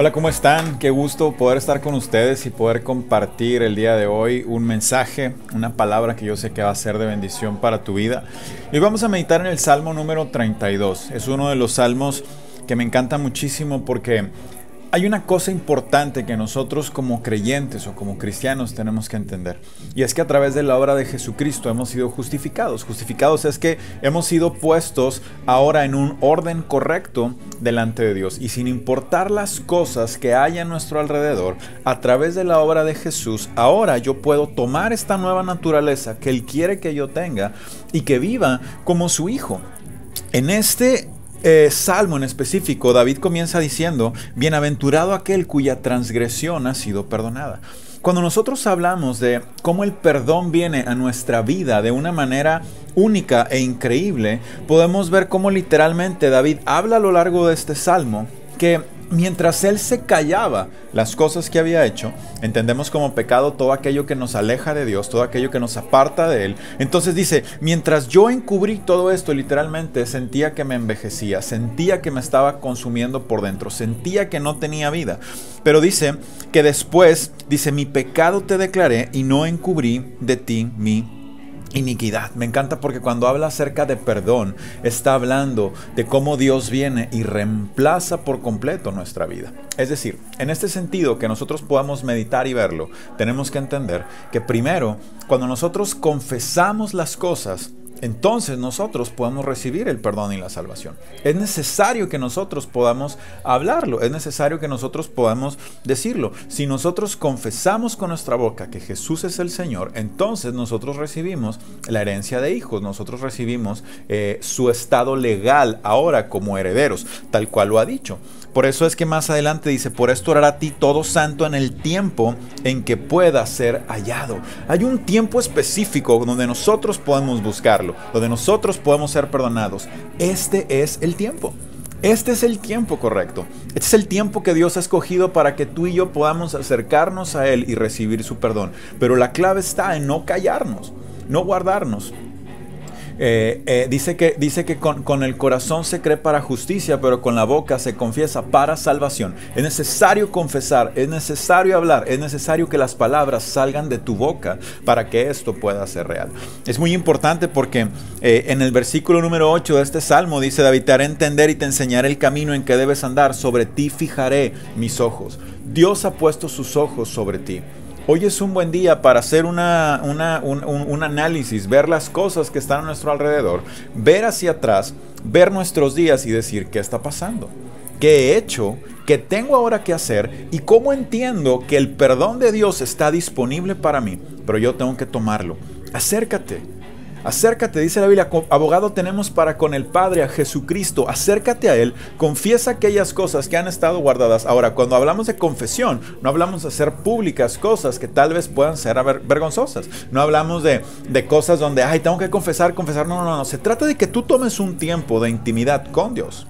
Hola, ¿cómo están? Qué gusto poder estar con ustedes y poder compartir el día de hoy un mensaje, una palabra que yo sé que va a ser de bendición para tu vida. Y vamos a meditar en el Salmo número 32. Es uno de los salmos que me encanta muchísimo porque hay una cosa importante que nosotros como creyentes o como cristianos tenemos que entender. Y es que a través de la obra de Jesucristo hemos sido justificados. Justificados es que hemos sido puestos ahora en un orden correcto delante de Dios. Y sin importar las cosas que haya a nuestro alrededor, a través de la obra de Jesús, ahora yo puedo tomar esta nueva naturaleza que Él quiere que yo tenga y que viva como su hijo. En este eh, salmo en específico, David comienza diciendo, bienaventurado aquel cuya transgresión ha sido perdonada. Cuando nosotros hablamos de cómo el perdón viene a nuestra vida de una manera única e increíble, podemos ver cómo literalmente David habla a lo largo de este salmo que mientras él se callaba las cosas que había hecho, entendemos como pecado todo aquello que nos aleja de Dios, todo aquello que nos aparta de Él. Entonces dice, mientras yo encubrí todo esto, literalmente sentía que me envejecía, sentía que me estaba consumiendo por dentro, sentía que no tenía vida. Pero dice que después, dice, mi pecado te declaré y no encubrí de ti mi iniquidad. Me encanta porque cuando habla acerca de perdón, está hablando de cómo Dios viene y reemplaza por completo nuestra vida. Es decir, en este sentido que nosotros podamos meditar y verlo, tenemos que entender que primero, cuando nosotros confesamos las cosas, entonces nosotros podemos recibir el perdón y la salvación. Es necesario que nosotros podamos hablarlo, es necesario que nosotros podamos decirlo. Si nosotros confesamos con nuestra boca que Jesús es el Señor, entonces nosotros recibimos la herencia de hijos, nosotros recibimos eh, su estado legal ahora como herederos, tal cual lo ha dicho. Por eso es que más adelante dice, por esto hará a ti todo santo en el tiempo en que pueda ser hallado. Hay un tiempo específico donde nosotros podemos buscarlo, donde nosotros podemos ser perdonados. Este es el tiempo. Este es el tiempo correcto. Este es el tiempo que Dios ha escogido para que tú y yo podamos acercarnos a Él y recibir su perdón. Pero la clave está en no callarnos, no guardarnos, eh, eh, dice que, dice que con, con, el corazón se cree para justicia, pero con la boca se confiesa para salvación. Es necesario confesar, es necesario hablar, es necesario que las palabras salgan de tu boca para que esto pueda ser real. Es muy importante porque eh, en el versículo número 8 de este salmo dice, David, te haré entender y te enseñaré el camino en que debes andar, sobre ti fijaré mis ojos. Dios ha puesto sus ojos sobre ti. Hoy es un buen día para hacer una, un, análisis, ver las cosas que están a nuestro alrededor, ver hacia atrás, ver nuestros días y decir qué está pasando, qué he hecho, qué tengo ahora que hacer y cómo entiendo que el perdón de Dios está disponible para mí, pero yo tengo que tomarlo. Acércate, Acércate, dice la Biblia, abogado tenemos para con el Padre a Jesucristo. Acércate a Él, confiesa aquellas cosas que han estado guardadas. Ahora, cuando hablamos de confesión, no hablamos de hacer públicas cosas que tal vez puedan ser vergonzosas. No hablamos de, de cosas donde, ay, tengo que confesar, confesar. No, no, no. Se trata de que tú tomes un tiempo de intimidad con Dios.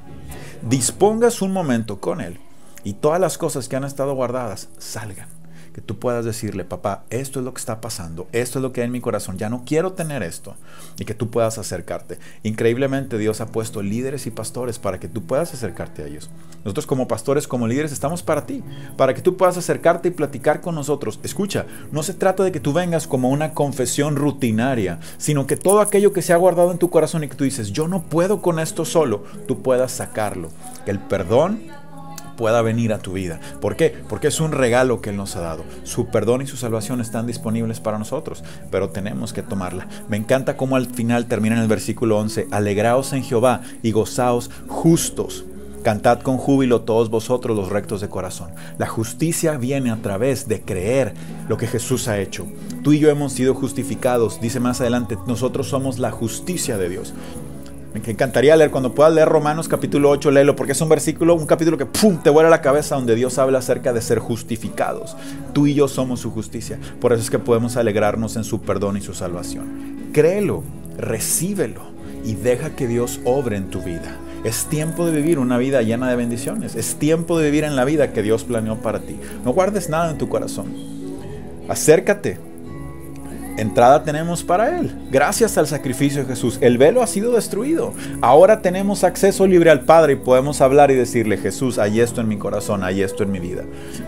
Dispongas un momento con Él y todas las cosas que han estado guardadas salgan que tú puedas decirle, papá, esto es lo que está pasando, esto es lo que hay en mi corazón, ya no quiero tener esto, y que tú puedas acercarte. Increíblemente Dios ha puesto líderes y pastores para que tú puedas acercarte a ellos. Nosotros como pastores, como líderes, estamos para ti, para que tú puedas acercarte y platicar con nosotros. Escucha, no se trata de que tú vengas como una confesión rutinaria, sino que todo aquello que se ha guardado en tu corazón y que tú dices, yo no puedo con esto solo, tú puedas sacarlo. El perdón pueda venir a tu vida. ¿Por qué? Porque es un regalo que Él nos ha dado. Su perdón y su salvación están disponibles para nosotros, pero tenemos que tomarla. Me encanta cómo al final termina en el versículo 11, alegraos en Jehová y gozaos justos. Cantad con júbilo todos vosotros los rectos de corazón. La justicia viene a través de creer lo que Jesús ha hecho. Tú y yo hemos sido justificados, dice más adelante, nosotros somos la justicia de Dios. Me encantaría leer, cuando puedas leer Romanos capítulo 8, léelo, porque es un versículo, un capítulo que te vuela la cabeza donde Dios habla acerca de ser justificados. Tú y yo somos su justicia. Por eso es que podemos alegrarnos en su perdón y su salvación. Créelo, recíbelo y deja que Dios obre en tu vida. Es tiempo de vivir una vida llena de bendiciones. Es tiempo de vivir en la vida que Dios planeó para ti. No guardes nada en tu corazón. Acércate entrada tenemos para Él. Gracias al sacrificio de Jesús, el velo ha sido destruido. Ahora tenemos acceso libre al Padre y podemos hablar y decirle, Jesús, hay esto en mi corazón, hay esto en mi vida.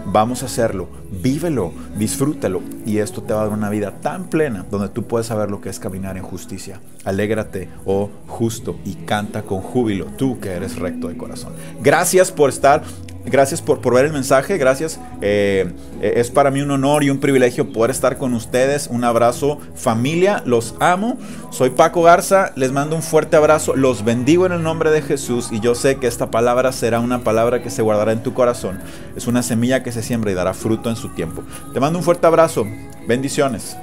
Vamos a hacerlo, vívelo, disfrútalo y esto te va a dar una vida tan plena donde tú puedes saber lo que es caminar en justicia. Alégrate, oh justo, y canta con júbilo, tú que eres recto de corazón. Gracias por estar Gracias por, por ver el mensaje, gracias. Eh, eh, es para mí un honor y un privilegio poder estar con ustedes. Un abrazo familia, los amo. Soy Paco Garza, les mando un fuerte abrazo, los bendigo en el nombre de Jesús y yo sé que esta palabra será una palabra que se guardará en tu corazón. Es una semilla que se siembra y dará fruto en su tiempo. Te mando un fuerte abrazo, bendiciones.